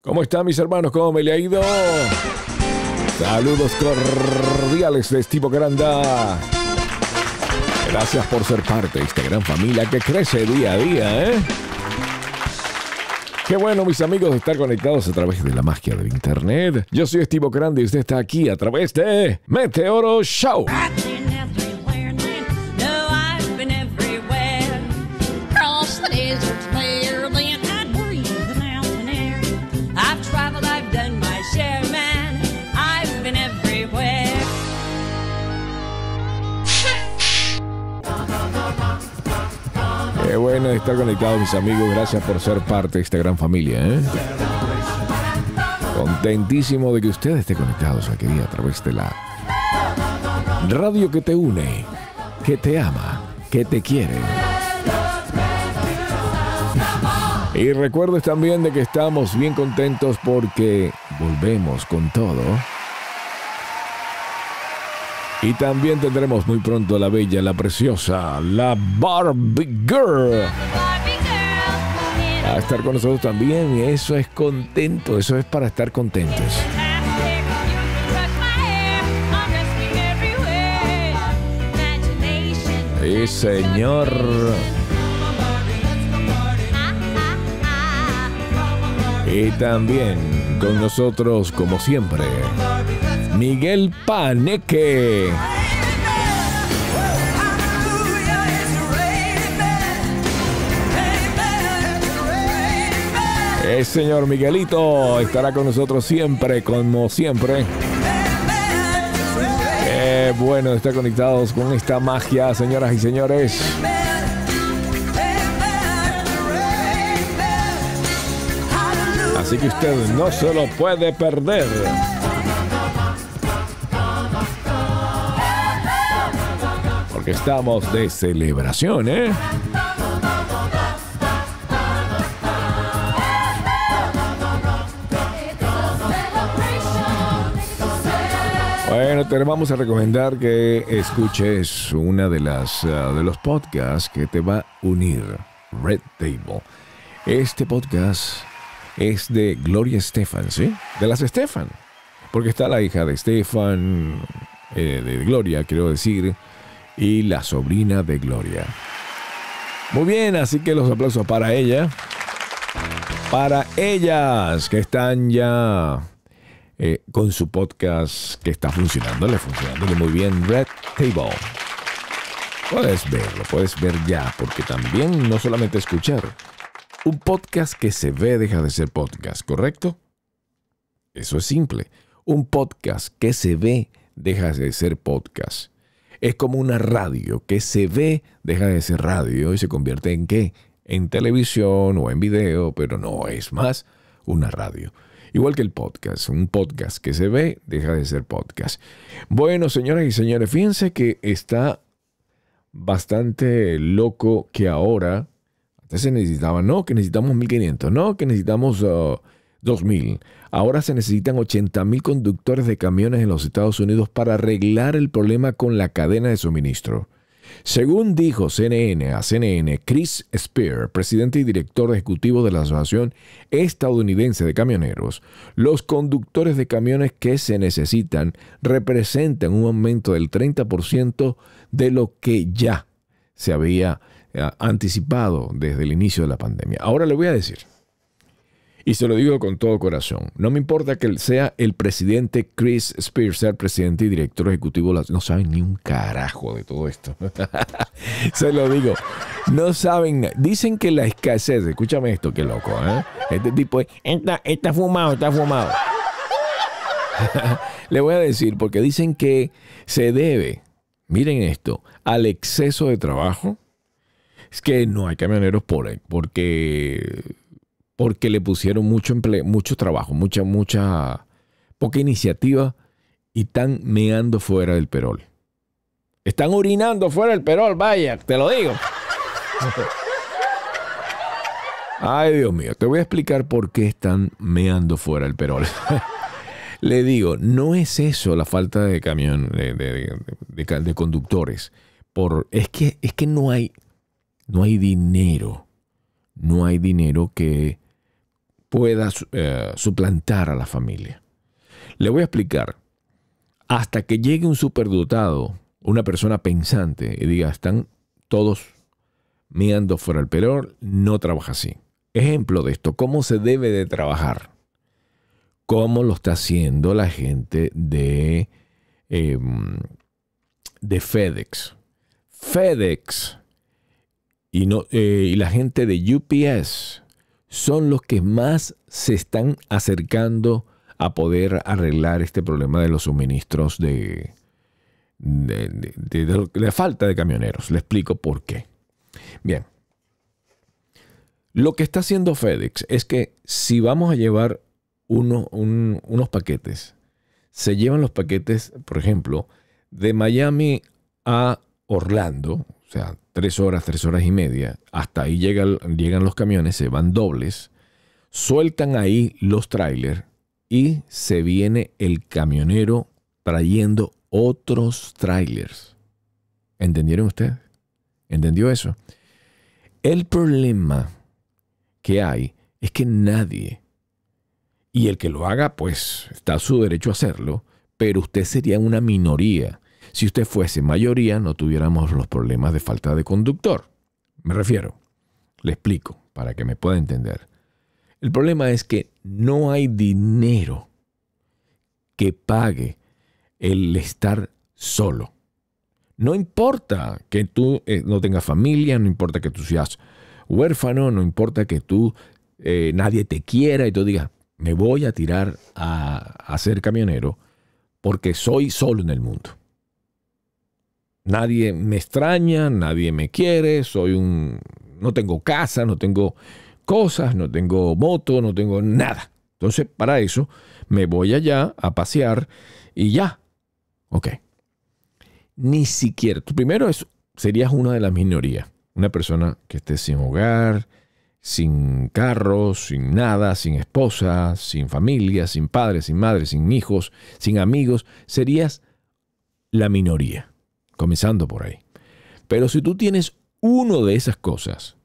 ¿Cómo están mis hermanos? ¿Cómo me le ha ido? Saludos cordiales de Estivo Granda. Gracias por ser parte de esta gran familia que crece día a día, ¿eh? Qué bueno, mis amigos, estar conectados a través de la magia del Internet. Yo soy Estivo Grande y usted está aquí a través de Meteoro Show. Bueno estar conectados, mis amigos. Gracias por ser parte de esta gran familia. ¿eh? Contentísimo de que ustedes estén conectados aquí a través de la radio que te une, que te ama, que te quiere. Y recuerdes también de que estamos bien contentos porque volvemos con todo. Y también tendremos muy pronto la bella, la preciosa, la Barbie Girl. A estar con nosotros también. Eso es contento, eso es para estar contentos. Sí, señor. Y también con nosotros, como siempre, Miguel Paneque. El señor Miguelito estará con nosotros siempre, como siempre. Qué bueno estar conectados con esta magia, señoras y señores. Así que usted no se lo puede perder. Estamos de celebración, ¿eh? Bueno, te vamos a recomendar que escuches una de las uh, de los podcasts que te va a unir, Red Table. Este podcast es de Gloria Estefan, ¿sí? De las Estefan. Porque está la hija de Estefan, eh, de Gloria, quiero decir, y la sobrina de Gloria. Muy bien, así que los aplausos para ella. Para ellas que están ya eh, con su podcast que está funcionándole, funcionándole muy bien, Red Table. Puedes verlo, puedes ver ya, porque también no solamente escuchar. Un podcast que se ve deja de ser podcast, ¿correcto? Eso es simple. Un podcast que se ve deja de ser podcast. Es como una radio que se ve deja de ser radio y se convierte en qué? En televisión o en video, pero no es más una radio. Igual que el podcast, un podcast que se ve deja de ser podcast. Bueno, señoras y señores, fíjense que está bastante loco que ahora antes se necesitaba, no, que necesitamos 1500, no, que necesitamos 2000. Ahora se necesitan 80.000 conductores de camiones en los Estados Unidos para arreglar el problema con la cadena de suministro. Según dijo CNN a CNN, Chris Spear, presidente y director ejecutivo de la Asociación Estadounidense de Camioneros, los conductores de camiones que se necesitan representan un aumento del 30% de lo que ya se había anticipado desde el inicio de la pandemia. Ahora le voy a decir, y se lo digo con todo corazón, no me importa que sea el presidente Chris Spears, el presidente y director ejecutivo, no saben ni un carajo de todo esto. se lo digo, no saben, dicen que la escasez, escúchame esto, qué loco, ¿eh? Este tipo está, está fumado, está fumado. Le voy a decir, porque dicen que se debe, miren esto, al exceso de trabajo es que no hay camioneros por, porque, porque le pusieron mucho, empleo, mucho trabajo, mucha, mucha, poca iniciativa y están meando fuera del perol. Están orinando fuera del perol, vaya, te lo digo. Ay, Dios mío, te voy a explicar por qué están meando fuera del perol. Le digo, no es eso la falta de camión, de, de, de, de conductores. Por, es, que, es que no hay, no hay dinero. No hay dinero que pueda eh, suplantar a la familia. Le voy a explicar. Hasta que llegue un superdotado, una persona pensante, y diga, están todos mirando fuera el peror, no trabaja así. Ejemplo de esto, ¿cómo se debe de trabajar? ¿Cómo lo está haciendo la gente de, em, de FedEx? FedEx y, no, eh, y la gente de UPS son los que más se están acercando a poder arreglar este problema de los suministros de, la falta de camioneros. Le explico por qué. Bien. Lo que está haciendo FedEx es que si vamos a llevar unos paquetes, se llevan los paquetes, por ejemplo, de Miami a Orlando, o sea, tres horas, tres horas y media, hasta ahí llegan, los camiones, se van dobles, sueltan ahí los trailers y se viene el camionero trayendo otros trailers. ¿Entendieron ustedes? ¿Entendió eso? El problema que hay es que nadie, y el que lo haga, pues está a su derecho a hacerlo, pero usted sería una minoría. Si usted fuese mayoría, no tuviéramos los problemas de falta de conductor. Me refiero, le explico para que me pueda entender. El problema es que no hay dinero que pague el estar solo. No importa que tú eh, no tengas familia, no importa que tú seas huérfano, no importa que tú eh, nadie te quiera y tú digas, me voy a tirar a, a ser camionero porque soy solo en el mundo. Nadie me extraña, nadie me quiere, soy un... no tengo casa, no tengo cosas, no tengo moto, no tengo nada. Entonces, para eso, me voy allá a pasear y ya. Ok. Ni siquiera. Tú primero es, serías una de las minorías. Una persona que esté sin hogar, sin carro, sin nada, sin esposa, sin familia, sin padre, sin madre, sin hijos, sin amigos. Serías la minoría. Comenzando por ahí. Pero si tú tienes uno de esas cosas,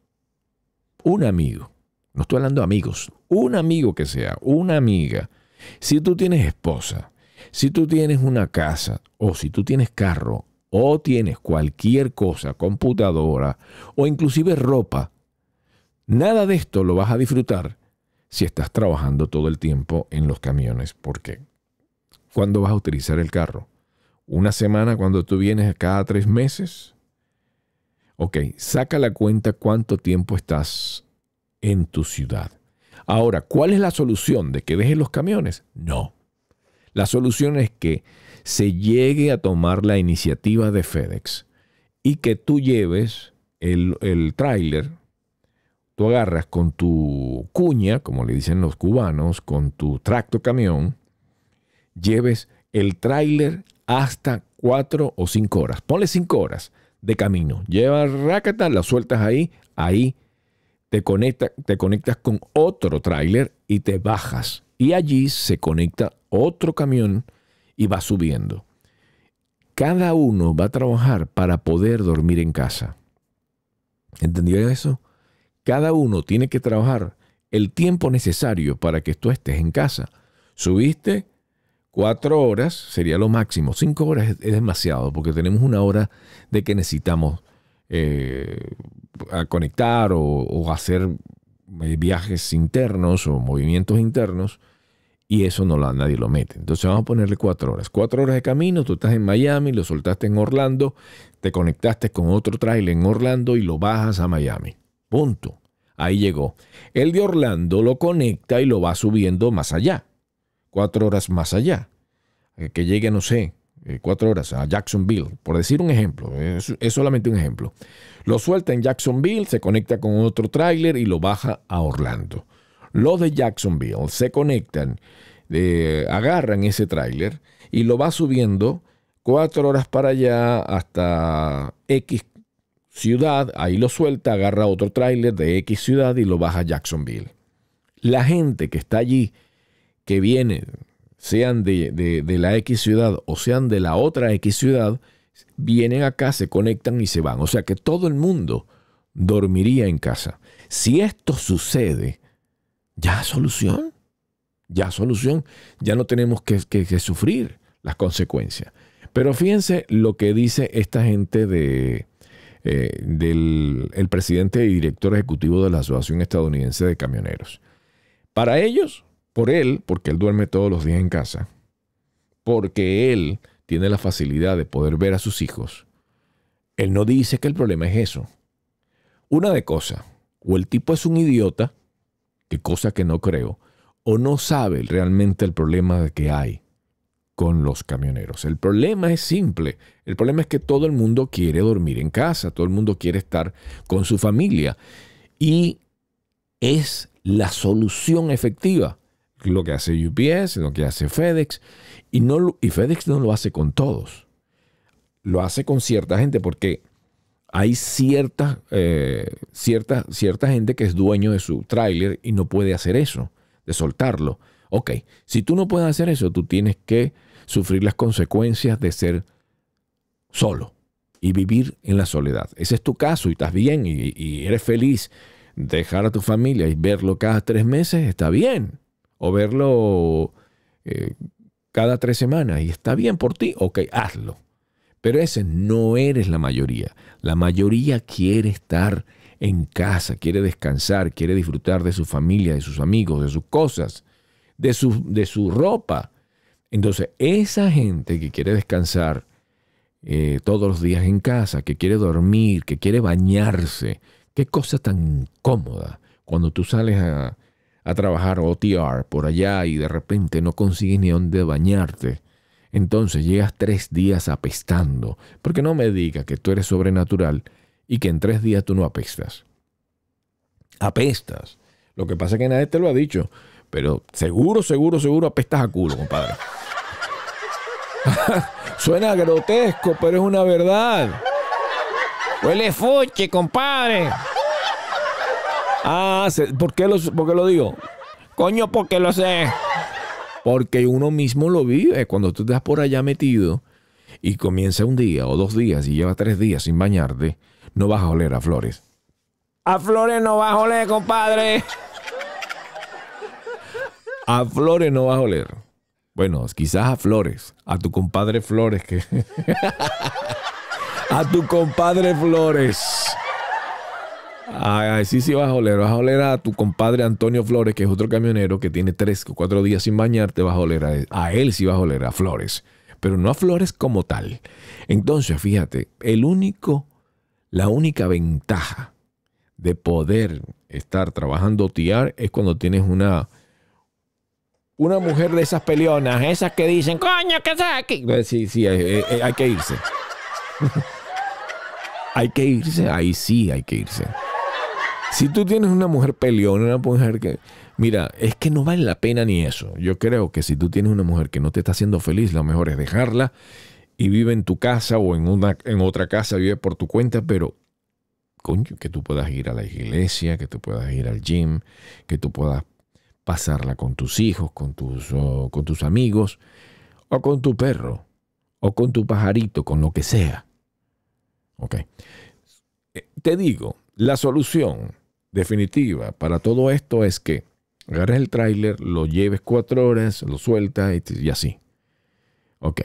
un amigo, no estoy hablando de amigos, un amigo que sea, una amiga, si tú tienes esposa, si tú tienes una casa, o si tú tienes carro, o tienes cualquier cosa, computadora, o inclusive ropa, nada de esto lo vas a disfrutar si estás trabajando todo el tiempo en los camiones. ¿Por qué? ¿Cuándo vas a utilizar el carro? ¿Una semana cuando tú vienes cada tres meses? Ok, saca la cuenta cuánto tiempo estás en tu ciudad. Ahora, ¿cuál es la solución de que dejes los camiones? No. La solución es que se llegue a tomar la iniciativa de FedEx y que tú lleves el, el tráiler, tú agarras con tu cuña, como le dicen los cubanos, con tu tracto camión, lleves el tráiler hasta cuatro o cinco horas. Ponle cinco horas de camino. Lleva rácata, la sueltas ahí, ahí te, te conectas con otro tráiler y te bajas. Y allí se conecta otro camión y va subiendo. Cada uno va a trabajar para poder dormir en casa. ¿Entendió eso? Cada uno tiene que trabajar el tiempo necesario para que tú estés en casa. Subiste cuatro horas, sería lo máximo. Cinco horas es, demasiado porque tenemos una hora de que necesitamos eh, conectar o, hacer eh, viajes internos o movimientos internos y eso no la, nadie lo mete. Entonces vamos a ponerle cuatro horas. Cuatro horas de camino, tú estás en Miami, lo soltaste en Orlando, te conectaste con otro trailer en Orlando y lo bajas a Miami. Punto. Ahí llegó. El de Orlando lo conecta y lo va subiendo más allá. Cuatro horas más allá. Eh, que llegue, no sé, eh, cuatro horas a Jacksonville, por decir un ejemplo, es, solamente un ejemplo. Lo suelta en Jacksonville, se conecta con otro tráiler y lo baja a Orlando. Los de Jacksonville se conectan, eh, agarran ese tráiler y lo va subiendo cuatro horas para allá hasta X ciudad, ahí lo suelta, agarra otro tráiler de X ciudad y lo baja a Jacksonville. La gente que está allí, que viene sean de, la X ciudad o sean de la otra X ciudad, vienen acá, se conectan y se van. O sea que todo el mundo dormiría en casa. Si esto sucede, ya solución. Ya solución. Ya no tenemos que, sufrir las consecuencias. Pero fíjense lo que dice esta gente de, eh, del el presidente y director ejecutivo de la Asociación Estadounidense de Camioneros. Para ellos, por él, porque él duerme todos los días en casa, porque él tiene la facilidad de poder ver a sus hijos, él no dice que el problema es eso. Una de cosas, o el tipo es un idiota, que cosa que no creo, o no sabe realmente el problema que hay con los camioneros. El problema es simple. El problema es que todo el mundo quiere dormir en casa, todo el mundo quiere estar con su familia. Y es la solución efectiva. Lo que hace UPS, lo que hace FedEx. Y, no, y FedEx no lo hace con todos. Lo hace con cierta gente porque hay cierta, eh, cierta, cierta gente que es dueño de su tráiler y no puede hacer eso, de soltarlo. Ok, si tú no puedes hacer eso, tú tienes que sufrir las consecuencias de ser solo y vivir en la soledad. Ese es tu caso y estás bien y, eres feliz. Dejar a tu familia y verlo cada tres meses está bien. O verlo eh, cada tres semanas y está bien por ti. Ok, hazlo. Pero ese no eres la mayoría. La mayoría quiere estar en casa, quiere descansar, quiere disfrutar de su familia, de sus amigos, de sus cosas, de su, de su ropa. Entonces, esa gente que quiere descansar eh, todos los días en casa, que quiere dormir, que quiere bañarse, qué cosa tan cómoda cuando tú sales a, a trabajar OTR por allá y de repente no consigues ni dónde bañarte entonces llegas tres días apestando. Porque no me digas que tú eres sobrenatural y que en tres días tú no apestas. Apestas. Lo que pasa es que nadie te lo ha dicho. Pero seguro, seguro, seguro apestas a culo, compadre. Suena grotesco, pero es una verdad. Huele fuche, compadre. Ah, ¿por qué, lo, ¿por qué lo digo? Coño, porque lo sé. Porque uno mismo lo vive. Cuando tú estás por allá metido y comienza un día o dos días y lleva tres días sin bañarte, no vas a oler a flores. A flores no vas a oler, compadre. A flores no vas a oler. Bueno, quizás a Flores, a tu compadre Flores que a tu compadre Flores. Ay, sí, sí vas a oler. Vas a oler a tu compadre Antonio Flores, que es otro camionero que tiene tres o cuatro días sin bañarte. Vas a oler a él. A él sí vas a oler a Flores. Pero no a Flores como tal. Entonces, fíjate, el único, la única ventaja de poder estar trabajando TIAR es cuando tienes una, una mujer de esas peleonas, esas que dicen, coño, ¿qué haces aquí? Pues sí, sí, eh, eh, hay que irse. hay que irse, ahí sí hay que irse. Si tú tienes una mujer peleona, una mujer que... Mira, es que no vale la pena ni eso. Yo creo que si tú tienes una mujer que no te está haciendo feliz, lo mejor es dejarla y vive en tu casa o en, una, en otra casa, vive por tu cuenta, pero coño, que tú puedas ir a la iglesia, que tú puedas ir al gym, que tú puedas pasarla con tus hijos, con tus, con tus amigos, o con tu perro, o con tu pajarito, con lo que sea. Ok. Eh, te digo, la solución definitiva para todo esto es que agarres el tráiler, lo lleves cuatro horas, lo sueltas y, así. Ok.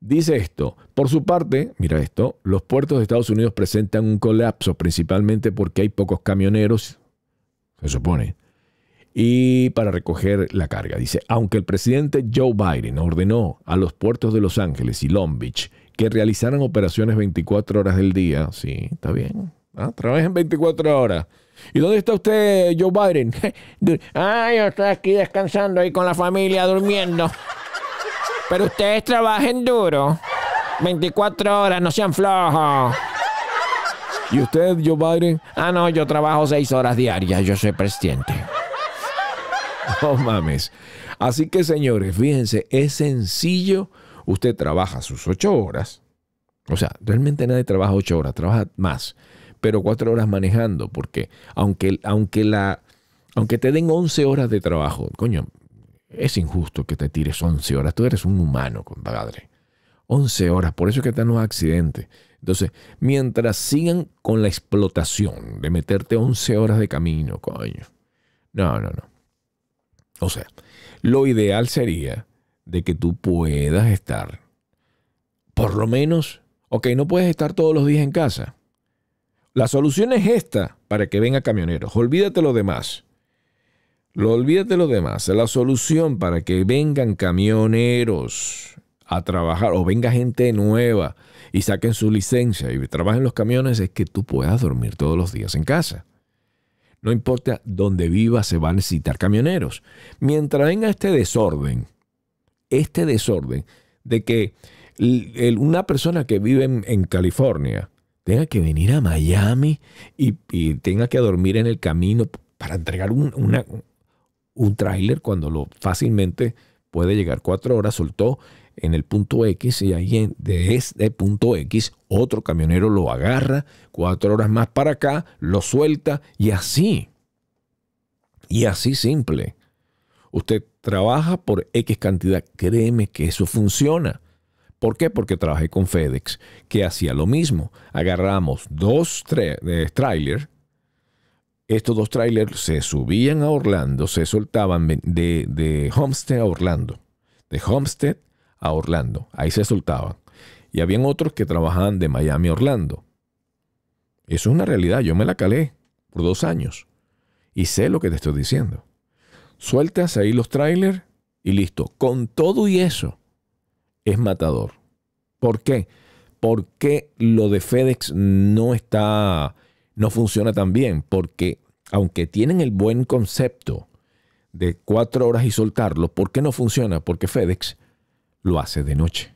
Dice esto, por su parte, mira esto, los puertos de Estados Unidos presentan un colapso principalmente porque hay pocos camioneros, se supone, y para recoger la carga. Dice, aunque el presidente Joe Biden ordenó a los puertos de Los Ángeles y Long Beach que realizaran operaciones 24 horas del día, sí, está bien, ¿ah? trabajen 24 horas, ¿Y dónde está usted, Joe Biden? ah, yo estoy aquí descansando ahí con la familia, durmiendo. Pero ustedes trabajen duro. 24 horas, no sean flojos. ¿Y usted, Joe Biden? Ah, no, yo trabajo 6 horas diarias, yo soy presidente. Oh, mames. Así que, señores, fíjense, es sencillo. Usted trabaja sus 8 horas. O sea, realmente nadie trabaja 8 horas, trabaja más pero cuatro horas manejando, porque aunque, aunque, la, aunque te den 11 horas de trabajo, coño, es injusto que te tires 11 horas. Tú eres un humano, compadre. 11 horas, por eso es que están los accidentes. Entonces, mientras sigan con la explotación de meterte 11 horas de camino, coño. No, no, no. O sea, lo ideal sería de que tú puedas estar, por lo menos, ok, no puedes estar todos los días en casa. La solución es esta para que venga camioneros. Olvídate lo demás. Lo olvídate lo demás. La solución para que vengan camioneros a trabajar o venga gente nueva y saquen su licencia y trabajen los camiones es que tú puedas dormir todos los días en casa. No importa dónde vivas, se va a necesitar camioneros. Mientras venga este desorden, este desorden de que una persona que vive en, California tenga que venir a Miami y, tenga que dormir en el camino para entregar un, un tráiler cuando lo fácilmente puede llegar cuatro horas, soltó en el punto X y ahí de este punto X otro camionero lo agarra, cuatro horas más para acá, lo suelta y así. Y así simple. Usted trabaja por X cantidad, créeme que eso funciona. ¿Por qué? Porque trabajé con FedEx, que hacía lo mismo. Agarramos dos trailers, estos dos trailers se subían a Orlando, se soltaban de, de Homestead a Orlando. De Homestead a Orlando. Ahí se soltaban. Y habían otros que trabajaban de Miami a Orlando. Eso es una realidad. Yo me la calé por dos años. Y sé lo que te estoy diciendo. Sueltas ahí los trailers y listo. Con todo y eso, es matador. ¿Por qué? Porque lo de FedEx no está, no funciona tan bien. Porque aunque tienen el buen concepto de cuatro horas y soltarlo, ¿por qué no funciona? Porque FedEx lo hace de noche.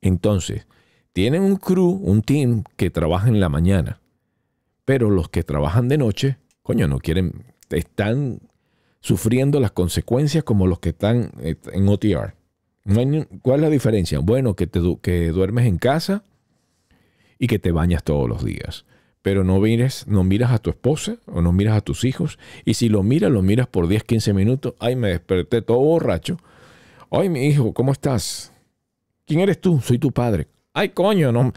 Entonces, tienen un crew, un team que trabaja en la mañana, pero los que trabajan de noche, coño, no quieren, están sufriendo las consecuencias como los que están eh, en OTR. ¿Cuál es la diferencia? Bueno, que, te, que duermes en casa y que te bañas todos los días. Pero no, mires, no miras a tu esposa o no miras a tus hijos. Y si lo miras, lo miras por 10, 15 minutos. Ay, me desperté todo borracho Ay, mi hijo, ¿cómo estás? ¿Quién eres tú? Soy tu padre. Ay, coño, no.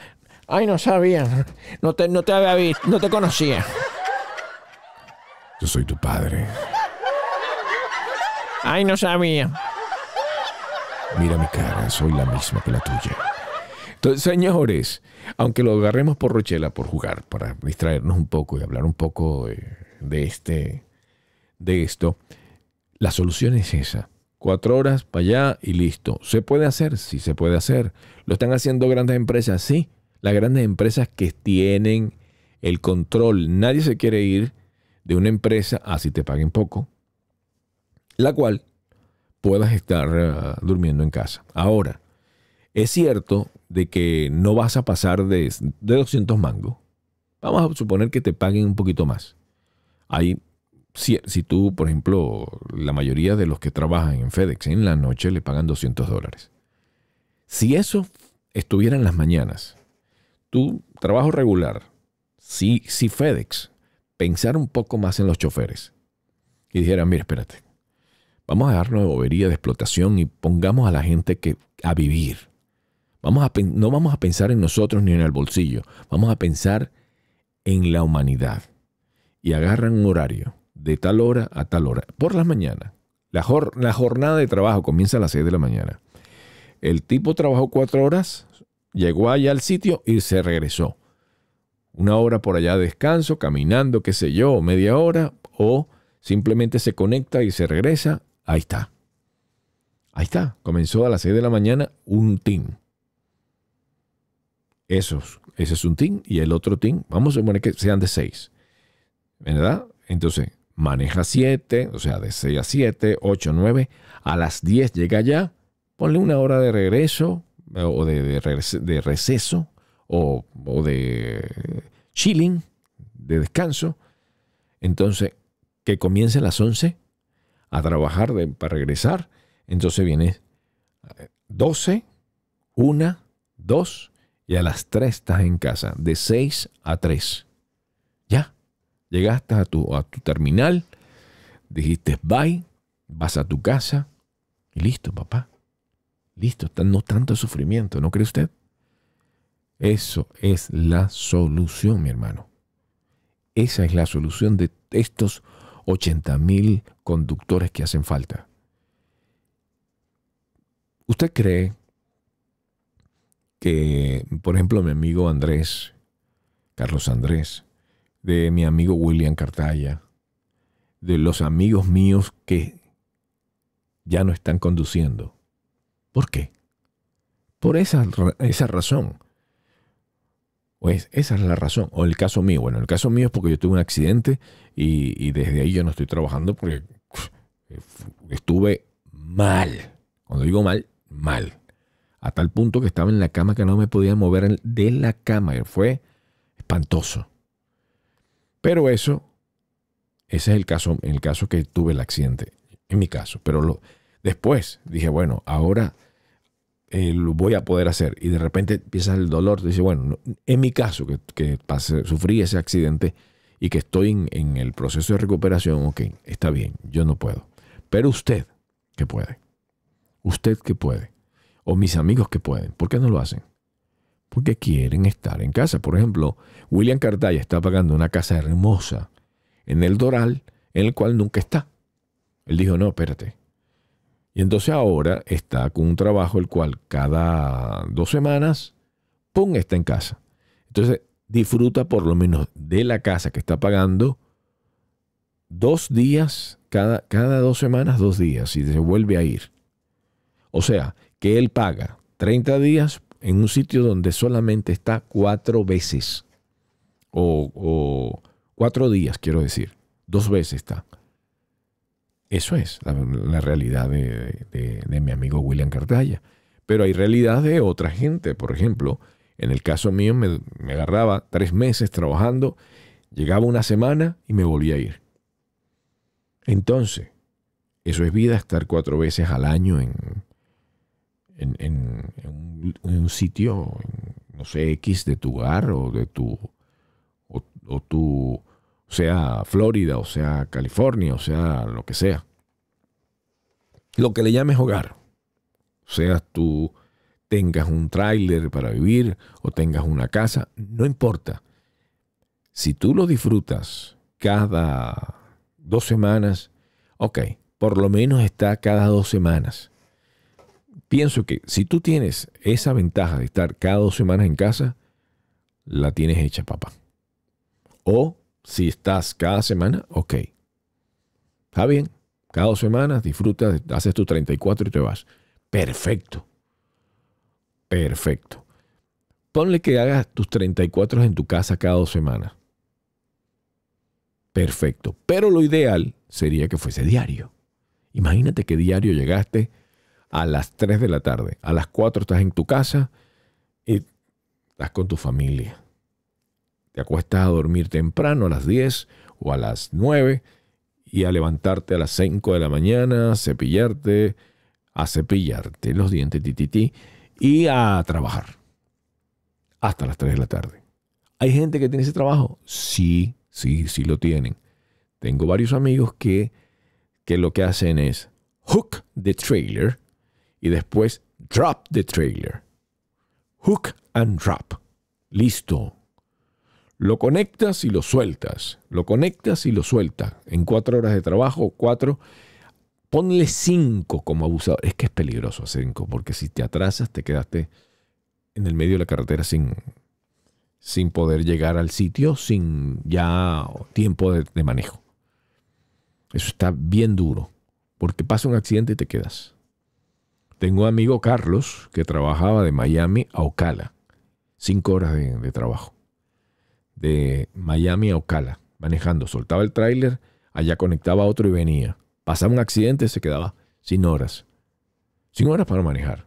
Ay, no sabía. No te, no te había visto, no te conocía. Yo soy tu padre. Ay, no sabía. Mira mi cara, soy la misma que la tuya. Entonces, señores, aunque lo agarremos por Rochela, por jugar, para distraernos un poco y hablar un poco de este, de esto, la solución es esa. Cuatro horas para allá y listo. ¿Se puede hacer? Sí, se puede hacer. ¿Lo están haciendo grandes empresas? Sí. Las grandes empresas que tienen el control. Nadie se quiere ir de una empresa así te paguen poco, la cual puedas estar eh, durmiendo en casa. Ahora, es cierto de que no vas a pasar de, de 200 mangos. Vamos a suponer que te paguen un poquito más. Hay si, tú, por ejemplo, la mayoría de los que trabajan en FedEx en la noche le pagan 200 dólares. Si eso estuviera en las mañanas, tu trabajo regular, si, si FedEx pensara un poco más en los choferes y dijera, mira, espérate, vamos a darnos de bobería de explotación y pongamos a la gente que, a vivir. Vamos a, no vamos a pensar en nosotros ni en el bolsillo, vamos a pensar en la humanidad. Y agarran un horario de tal hora a tal hora, por las mañanas. La, la jornada de trabajo comienza a las 6 de la mañana. El tipo trabajó cuatro horas, llegó allá al sitio y se regresó. Una hora por allá de descanso, caminando, qué sé yo, media hora, o simplemente se conecta y se regresa. Ahí está. Ahí está. Comenzó a las 6 de la mañana un team. Esos, ese es un team y el otro team, vamos a suponer que sean de 6. ¿Verdad? Entonces, maneja 7, o sea, de 6 a 7, 8, 9, a las 10 llega ya, ponle una hora de regreso eh, o de, receso o, de chilling, de descanso. Entonces, que comience a las 11 a trabajar para regresar. Entonces viene 12, 1, 2 y a las 3 estás en casa, de 6 a 3. Ya. Llegaste a tu, a tu terminal, dijiste bye, vas a tu casa y listo, papá. Listo, no tanto sufrimiento, ¿no cree usted? Eso es la solución, mi hermano. Esa es la solución de estos 80 mil conductores que hacen falta. ¿Usted cree que, por ejemplo, mi amigo Andrés, Carlos Andrés, de mi amigo William Cartaya, de los amigos míos que ya no están conduciendo. ¿Por qué? Por esa, esa razón. Pues esa es la razón. O el caso mío. Bueno, el caso mío es porque yo tuve un accidente y, desde ahí yo no estoy trabajando porque estuve mal. Cuando digo mal, mal. A tal punto que estaba en la cama que no me podía mover de la cama. Fue espantoso. Pero eso, ese es el caso, el caso que tuve el accidente. En mi caso. Pero lo, después dije, bueno, ahora eh, lo voy a poder hacer. Y de repente empieza el dolor. Dice, bueno, en mi caso, que, que sufrí ese accidente y que estoy en, en el proceso de recuperación, ok, está bien, yo no puedo. Pero usted, que puede. Usted que puede. O mis amigos que pueden. ¿Por qué no lo hacen? Porque quieren estar en casa. Por ejemplo, William Cartaya está pagando una casa hermosa en el Doral, en el cual nunca está. Él dijo, no, espérate. Y entonces ahora está con un trabajo el cual cada dos semanas, ¡pum!, está en casa. Entonces disfruta por lo menos de la casa que está pagando dos días, cada, cada dos semanas, dos días, y se vuelve a ir. O sea, que él paga 30 días en un sitio donde solamente está cuatro veces. O, cuatro días, quiero decir. Dos veces está. Eso es la, realidad de, mi amigo William Cartaya. Pero hay realidad de otra gente. Por ejemplo, en el caso mío me, me agarraba tres meses trabajando, llegaba una semana y me volvía a ir. Entonces, eso es vida estar cuatro veces al año en, en, un, sitio, no sé, X de tu hogar o de tu, o, tu, sea Florida, o sea California, o sea lo que sea. Lo que le llames hogar. O sea, tú tengas un tráiler para vivir o tengas una casa, no importa. Si tú lo disfrutas cada dos semanas, ok, por lo menos está cada dos semanas pienso que si tú tienes esa ventaja de estar cada dos semanas en casa, la tienes hecha, papá. O si estás cada semana, ok. Está bien. Cada dos semanas disfrutas, haces tus 34 y te vas. Perfecto. Perfecto. Ponle que hagas tus 34 en tu casa cada dos semanas. Perfecto. Pero lo ideal sería que fuese diario. Imagínate que diario llegaste a las 3 de la tarde. A las 4 estás en tu casa y estás con tu familia. Te acuestas a dormir temprano a las 10 o a las 9 y a levantarte a las 5 de la mañana, a cepillarte, a cepillarte los dientes, tititi, y a trabajar hasta las 3 de la tarde. ¿Hay gente que tiene ese trabajo? Sí, sí, sí lo tienen. Tengo varios amigos que, que lo que hacen es hook the trailer y después drop the trailer. Hook and drop. Listo. Lo conectas y lo sueltas. Lo conectas y lo sueltas. En cuatro horas de trabajo, cuatro. Ponle cinco como abusador. Es que es peligroso cinco, porque si te atrasas, te quedaste en el medio de la carretera sin, sin poder llegar al sitio, sin ya tiempo de, de manejo. Eso está bien duro, porque pasa un accidente y te quedas. Tengo un amigo Carlos que trabajaba de Miami a Ocala. Cinco horas de, trabajo. De Miami a Ocala, manejando. Soltaba el tráiler, allá conectaba a otro y venía. Pasaba un accidente, se quedaba sin horas. Sin horas para manejar.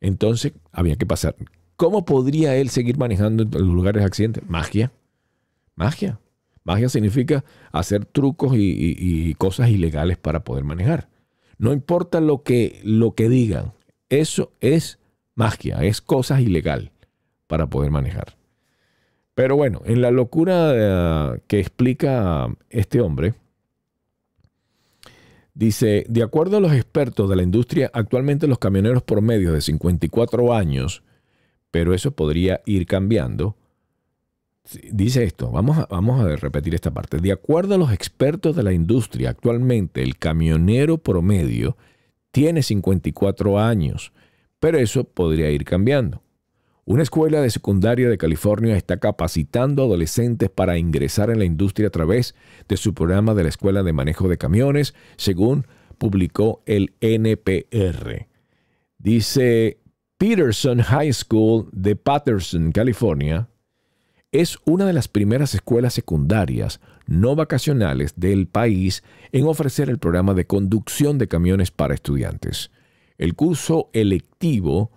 Entonces había que pasar. ¿Cómo podría él seguir manejando en los lugares de accidentes? Magia. Magia. Magia significa hacer trucos y cosas ilegales para poder manejar. No importa lo que, lo que digan, eso es magia, es cosas ilegal para poder manejar. Pero bueno, en la locura eh, que explica este hombre, dice, de acuerdo a los expertos de la industria, actualmente los camioneros promedio de 54 años, pero eso podría ir cambiando, dice esto, vamos a, vamos a repetir esta parte. De acuerdo a los expertos de la industria, actualmente el camionero promedio tiene 54 años, pero eso podría ir cambiando. Una escuela de secundaria de California está capacitando adolescentes para ingresar en la industria a través de su programa de la Escuela de Manejo de Camiones, según publicó el NPR. Dice Peterson High School de Patterson, California, es una de las primeras escuelas secundarias no vacacionales del país en ofrecer el programa de conducción de camiones para estudiantes. El curso electivo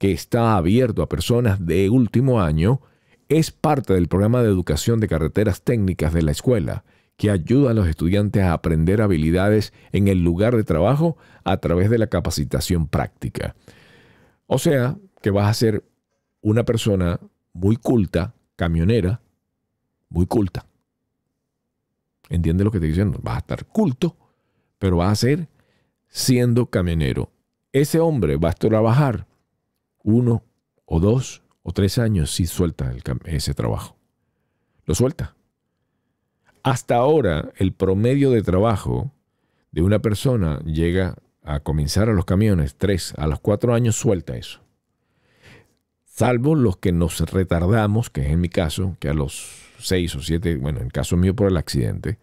que está abierto a personas de último año, es parte del programa de educación de carreteras técnicas de la escuela, que ayuda a los estudiantes a aprender habilidades en el lugar de trabajo a través de la capacitación práctica. O sea, que vas a ser una persona muy culta, camionera, muy culta. ¿Entiende lo que estoy diciendo? Vas a estar culto, pero vas a ser siendo camionero. Ese hombre va a trabajar uno o dos o tres años si suelta ese trabajo. Lo suelta. Hasta ahora, el promedio de trabajo de una persona llega a comenzar a los camiones, tres a los cuatro años suelta eso. Salvo los que nos retardamos, que es en mi caso, que a los seis o siete, bueno, en el caso mío por el accidente,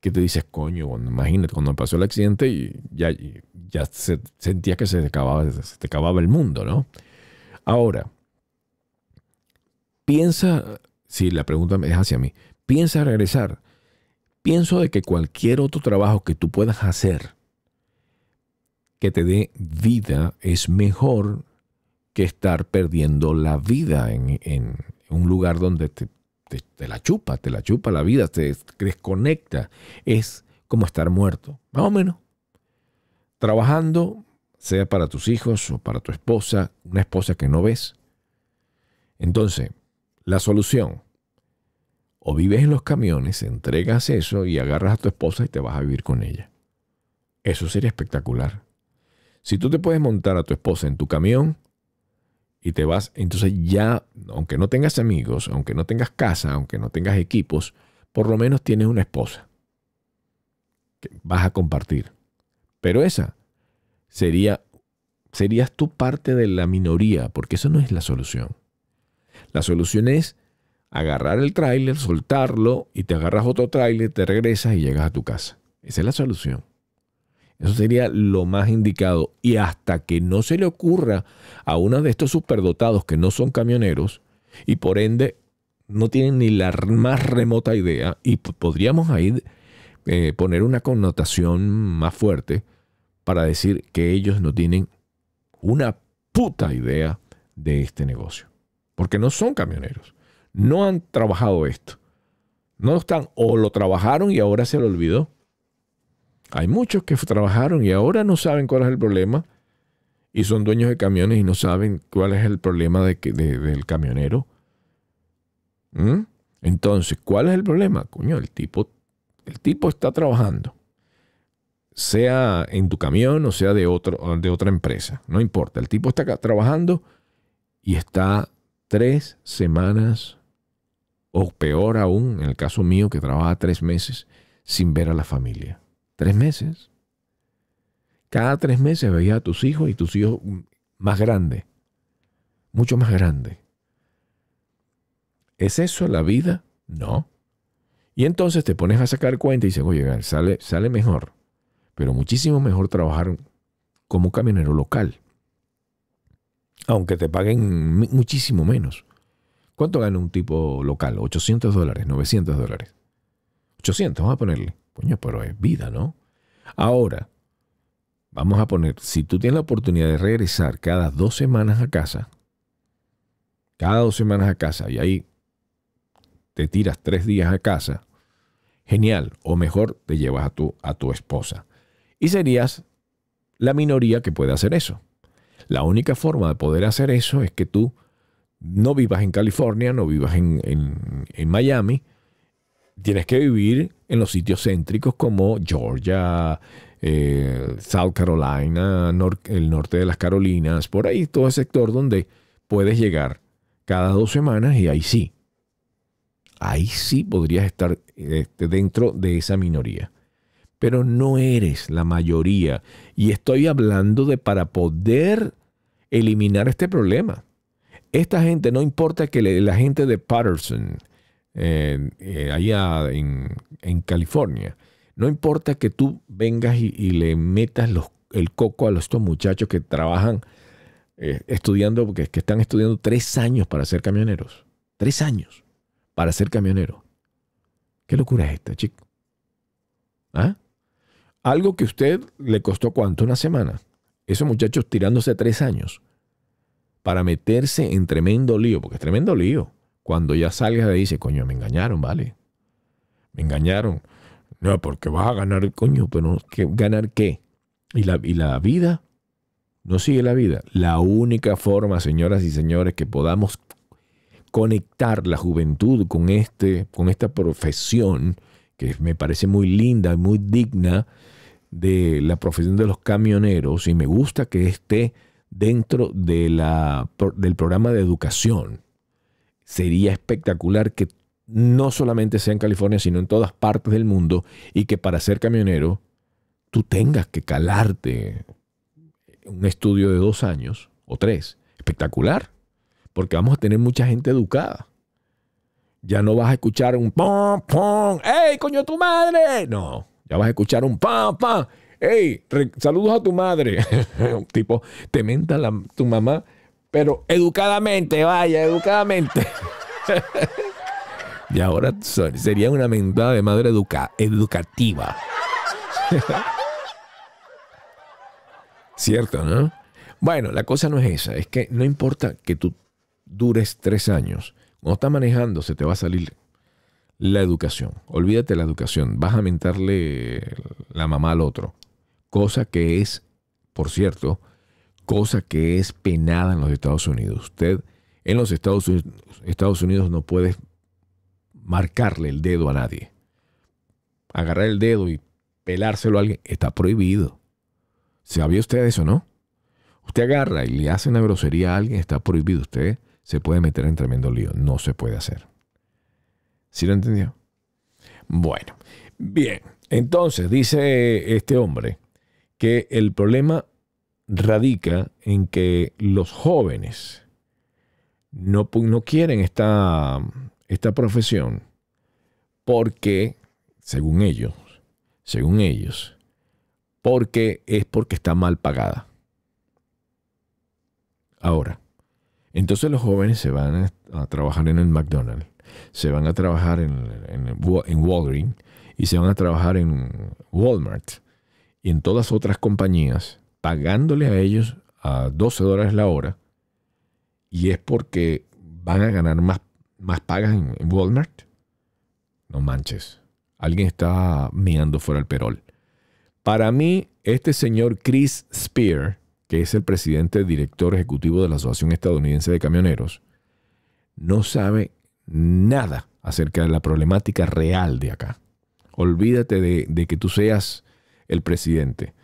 que te dices, coño, imagínate, cuando pasó el accidente y ya, ya sentías que se acababa, se te acababa el mundo, ¿no? Ahora, piensa, si la pregunta es hacia mí, piensa regresar. Pienso de que cualquier otro trabajo que tú puedas hacer que te dé vida es mejor que estar perdiendo la vida en, un lugar donde te, te, la chupa, te la chupa la vida, te desconecta. Es como estar muerto, más o menos. Trabajando sea para tus hijos o para tu esposa, una esposa que no ves. Entonces, la solución, o vives en los camiones, entregas eso y agarras a tu esposa y te vas a vivir con ella. Eso sería espectacular. Si tú te puedes montar a tu esposa en tu camión y te vas, entonces ya, aunque no tengas amigos, aunque no tengas casa, aunque no tengas equipos, por lo menos tienes una esposa que vas a compartir. Pero esa sería, serías tú parte de la minoría, porque eso no es la solución. La solución es agarrar el tráiler, soltarlo y te agarras otro tráiler, te regresas y llegas a tu casa. Esa es la solución. Eso sería lo más indicado. Y hasta que no se le ocurra a uno de estos superdotados que no son camioneros y por ende no tienen ni la más remota idea y podríamos ahí eh, poner una connotación más fuerte para decir que ellos no tienen una puta idea de este negocio. Porque no son camioneros. No han trabajado esto. No están, o lo trabajaron y ahora se lo olvidó. Hay muchos que trabajaron y ahora no saben cuál es el problema. Y son dueños de camiones y no saben cuál es el problema de del camionero. ¿Mm? Entonces, ¿cuál es el problema? Coño, el tipo, el tipo está trabajando sea en tu camión o sea de, otro, de otra empresa. No importa. El tipo está trabajando y está tres semanas o peor aún, en el caso mío que trabaja tres meses sin ver a la familia. Tres meses. Cada tres meses veías a tus hijos y tus hijos más grandes. Mucho más grandes. ¿Es eso la vida? No. Y entonces te pones a sacar cuenta y dices, oye, sale, sale mejor pero muchísimo mejor trabajar como camionero local. Aunque te paguen muchísimo menos. ¿Cuánto gana un tipo local? 800 dólares, 900 dólares. 800, vamos a ponerle. Coño, pero es vida, ¿no? Ahora, vamos a poner, si tú tienes la oportunidad de regresar cada dos semanas a casa, cada dos semanas a casa, y ahí te tiras tres días a casa, genial. O mejor, te llevas a tu, a tu esposa. Y serías la minoría que puede hacer eso. La única forma de poder hacer eso es que tú no vivas en California, no vivas en, Miami. Tienes que vivir en los sitios céntricos como Georgia, eh, South Carolina, el norte de las Carolinas, por ahí, todo el sector donde puedes llegar cada dos semanas y ahí sí. ahí sí podrías estar este, dentro de esa minoría. Pero no eres la mayoría. Y estoy hablando de para poder eliminar este problema. Esta gente, no importa que la gente de Patterson, eh, eh, allá en, California, no importa que tú vengas y, le metas el coco a estos muchachos que trabajan eh, estudiando, porque que están estudiando tres años para ser camioneros. Tres años para ser camionero. ¿Qué locura es esta, chico? ¿Ah? Algo que a usted le costó cuánto, una semana. Esos muchachos tirándose tres años para meterse en tremendo lío, porque es tremendo lío. Cuando ya salgas de ahí, dice, coño, me engañaron, ¿vale? Me engañaron. No, porque vas a ganar, coño, pero ¿ganar qué? ¿Y la, y la vida? No sigue la vida. La única forma, señoras y señores, que podamos conectar la juventud con, este, con esta profesión, que me parece muy linda, muy digna de la profesión de los camioneros, y me gusta que esté dentro de la, del programa de educación. Sería espectacular que no solamente sea en California, sino en todas partes del mundo, y que para ser camionero tú tengas que calarte un estudio de dos años o tres. Espectacular, porque vamos a tener mucha gente educada. Ya no vas a escuchar un pom, pom, ¡Ey, coño, tu madre! No, ya vas a escuchar un pam, pam. ¡Ey, saludos a tu madre! tipo, te menta tu mamá, pero educadamente, vaya, educadamente. y ahora sería una mentada de madre educativa. Cierto, ¿no? Bueno, la cosa no es esa, es que no importa que tú dures tres años, cuando estás manejando se te va a salir la educación. Olvídate la educación, vas a mentarle la mamá al otro, cosa que es, por cierto, cosa que es penada en los Estados Unidos. Usted en los Estados Unidos, Estados Unidos no puede marcarle el dedo a nadie. Agarrar el dedo y pelárselo a alguien está prohibido. ¿Sabía usted eso, no? Usted agarra y le hace una grosería a alguien, está prohibido. Usted se puede meter en tremendo lío. No se puede hacer. ¿Sí lo entendió? Bueno, bien. Entonces dice este hombre que el problema radica en que los jóvenes no, no quieren esta, esta profesión porque, según ellos, según ellos, porque es porque está mal pagada. Ahora, entonces los jóvenes se van a, trabajar en el McDonald's, se van a trabajar en, en, Walgreens y se van a trabajar en Walmart y en todas otras compañías, pagándole a ellos a 12 dólares la hora, y es porque van a ganar más, más pagas en, Walmart. No manches. Alguien está meando fuera el perol. Para mí, este señor Chris Spear, que es el presidente director ejecutivo de la Asociación Estadounidense de Camioneros, no sabe nada acerca de la problemática real de acá. Olvídate de, que tú seas el presidente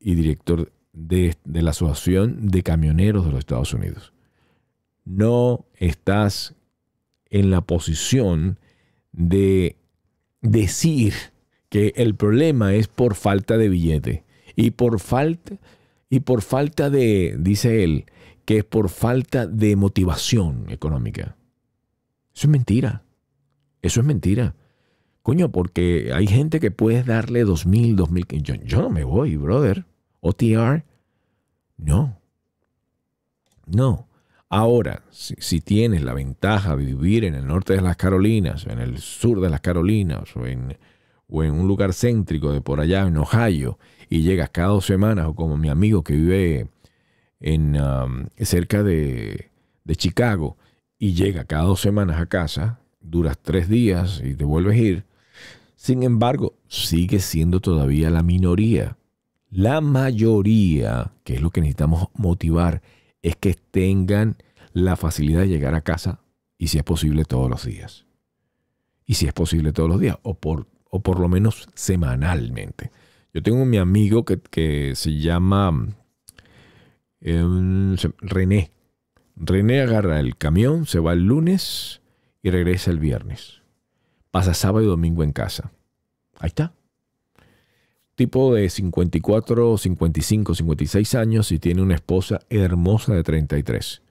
y director de, de la Asociación de Camioneros de los Estados Unidos. No estás en la posición de decir que el problema es por falta de billete y por falta y por falta de, dice él, que es por falta de motivación económica. Eso es mentira. Eso es mentira. Coño, porque hay gente que puedes darle dos mil, dos mil. Yo, yo no me voy, brother. OTR. No. No. Ahora, si, si, tienes la ventaja de vivir en el norte de las Carolinas, en el sur de las Carolinas, o en, o en un lugar céntrico de por allá en Ohio y llegas cada dos semanas, o como mi amigo que vive en, um, cerca de, de Chicago y llega cada dos semanas a casa, duras tres días y te vuelves a ir, sin embargo, sigue siendo todavía la minoría. La mayoría, que es lo que necesitamos motivar, es que tengan la facilidad de llegar a casa y si es posible todos los días. Y si es posible todos los días, o por o por lo menos semanalmente. Yo tengo mi amigo que, se llama em, René. René agarra el camión, se va el lunes y regresa el viernes. pasa sábado y domingo en casa. Ahí está. Tipo de 54, 55, 56 años y tiene una esposa hermosa de 33.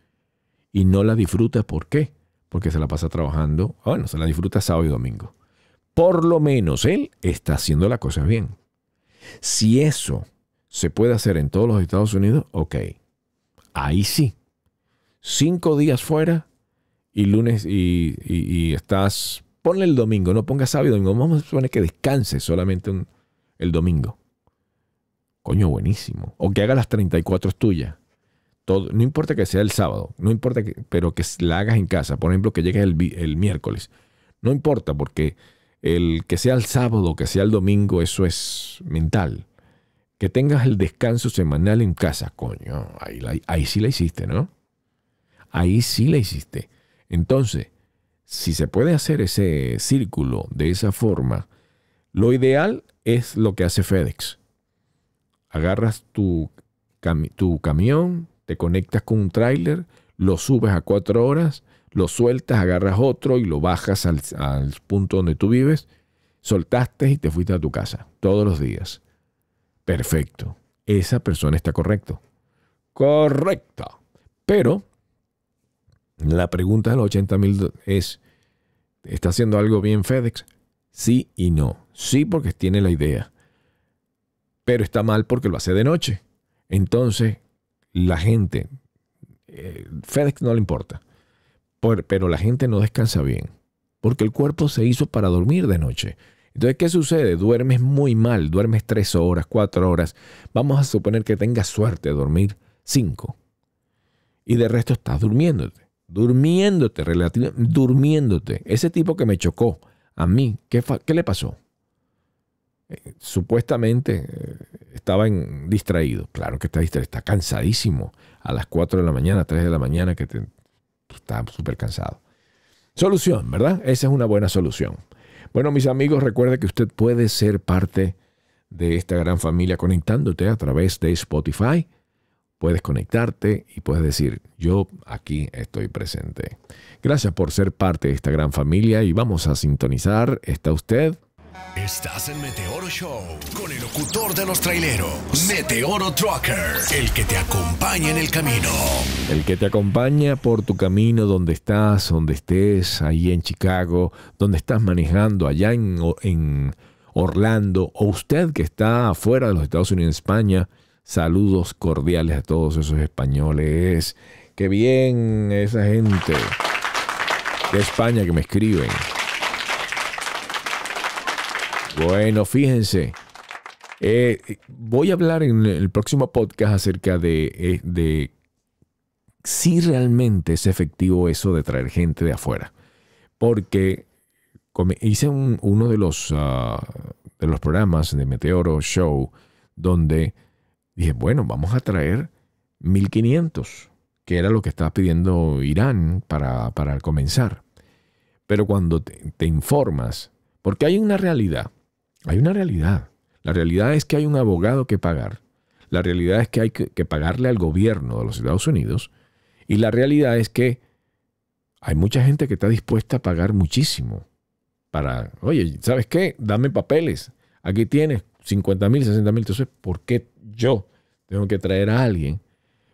Y no la disfruta, ¿por qué? Porque se la pasa trabajando. Bueno, se la disfruta sábado y domingo. Por lo menos él está haciendo la cosa bien. Si eso se puede hacer en todos los Estados Unidos, ok. Ahí sí. Cinco días fuera y lunes y, estás... Ponle el domingo, no pongas sábado y domingo. Vamos a suponer que descanse solamente el domingo. Coño, buenísimo. O que haga las 34 tuyas. Todo, no importa que sea el sábado, no importa que, pero que la hagas en casa. Por ejemplo, que llegues el, el miércoles. No importa porque el que sea el sábado, que sea el domingo, eso es mental. Que tengas el descanso semanal en casa, coño, ahí, sí la hiciste, ¿no? Ahí sí la hiciste. Entonces, si se puede hacer ese círculo de esa forma, lo ideal es lo que hace FedEx. Agarras tu, tu camión, te conectas con un tráiler, lo subes a cuatro horas, lo sueltas, agarras otro y lo bajas al, punto donde tú vives, soltaste y te fuiste a tu casa todos los días. Perfecto. Esa persona está correcto. Correcta. Pero la pregunta de los 80 mil es, ¿está haciendo algo bien FedEx? Sí y no. Sí porque tiene la idea. Pero está mal porque lo hace de noche. Entonces, la gente, eh, FedEx no le importa. Pero la gente no descansa bien. Porque el cuerpo se hizo para dormir de noche. Entonces, ¿qué sucede? Duermes muy mal, duermes tres horas, cuatro horas. Vamos a suponer que tengas suerte de dormir cinco. Y de resto estás durmiéndote. Durmiéndote, relativamente, durmiéndote. Ese tipo que me chocó a mí, ¿qué, qué le pasó? Eh, supuestamente eh, estaba en, distraído. Claro que está distraído, está cansadísimo. A las 4 de la mañana, 3 de la mañana, que está súper cansado. Solución, ¿verdad? Esa es una buena solución. Bueno, mis amigos, recuerde que usted puede ser parte de esta gran familia conectándote a través de Spotify. Puedes conectarte y puedes decir, yo aquí estoy presente. Gracias por ser parte de esta gran familia y vamos a sintonizar. ¿Está usted? Estás en Meteoro Show con el locutor de los traileros, Meteoro Trucker, el que te acompaña en el camino. El que te acompaña por tu camino donde estás, donde estés, ahí en Chicago, donde estás manejando, allá en, en Orlando, o usted que está afuera de los Estados Unidos, España. Saludos cordiales a todos esos españoles. Qué bien esa gente de España que me escriben. Bueno, fíjense. Eh, voy a hablar en el próximo podcast acerca de, eh, de, si realmente es efectivo eso de traer gente de afuera. Porque hice uno de los, ah, de los programas de Meteoro Show donde dije, bueno, vamos a traer 1500, que era lo que estaba pidiendo Irán para, para comenzar. Pero cuando te informas, porque hay una realidad, hay una realidad. La realidad es que hay un abogado que pagar. La realidad es que hay que, pagarle al gobierno de los Estados Unidos. Y la realidad es que hay mucha gente que está dispuesta a pagar muchísimo para, oye, ¿sabes qué? Dame papeles. Aquí tienes 50 mil, 60 mil. Entonces, ¿por qué yo tengo que traer a alguien?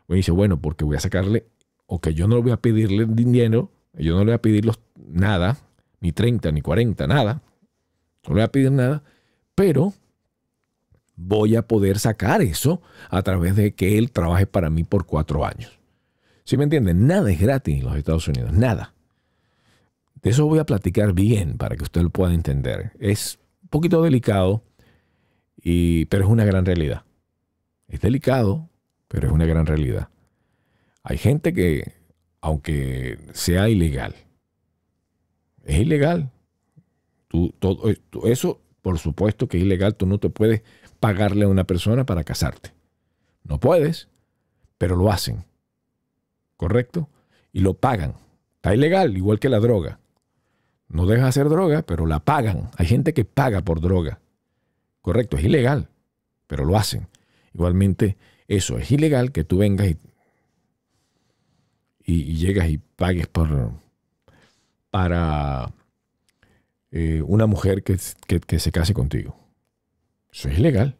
Y dice, bueno, porque voy a sacarle, o que yo no voy a pedirle dinero, yo no le voy a pedir nada, ni 30, ni 40, nada. No le voy a pedir nada pero voy a poder sacar eso a través de que él trabaje para mí por cuatro años. ¿Sí me entienden? Nada es gratis en los Estados Unidos, nada. De eso voy a platicar bien para que usted lo pueda entender. Es un poquito delicado, y, pero es una gran realidad. Es delicado, pero es una gran realidad. Hay gente que, aunque sea ilegal, es ilegal. Tú, todo, eso por supuesto que es ilegal, tú no te puedes pagarle a una persona para casarte. No puedes, pero lo hacen. ¿Correcto? Y lo pagan. Está ilegal, igual que la droga. No deja de hacer droga, pero la pagan. Hay gente que paga por droga. Correcto, es ilegal, pero lo hacen. Igualmente, eso es ilegal que tú vengas y, y, llegas y pagues por, para eh, una mujer que, que, se case contigo. Eso es ilegal,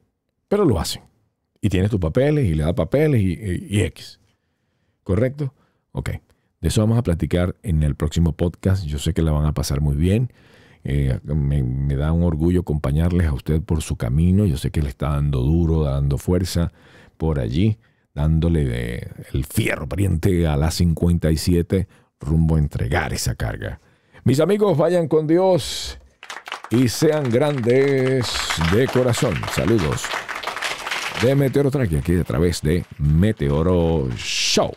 pero lo hacen. Y tienes tus papeles y le da papeles y, X. ¿Correcto? Ok. De eso vamos a platicar en el próximo podcast. Yo sé que la van a pasar muy bien. Eh, me, da un orgullo acompañarles a usted por su camino. Yo sé que le está dando duro, dando fuerza por allí, dándole el fierro pariente a la 57 rumbo a entregar esa carga. Mis amigos, vayan con Dios y sean grandes de corazón. Saludos de Meteoro Track aquí a través de Meteoro Show.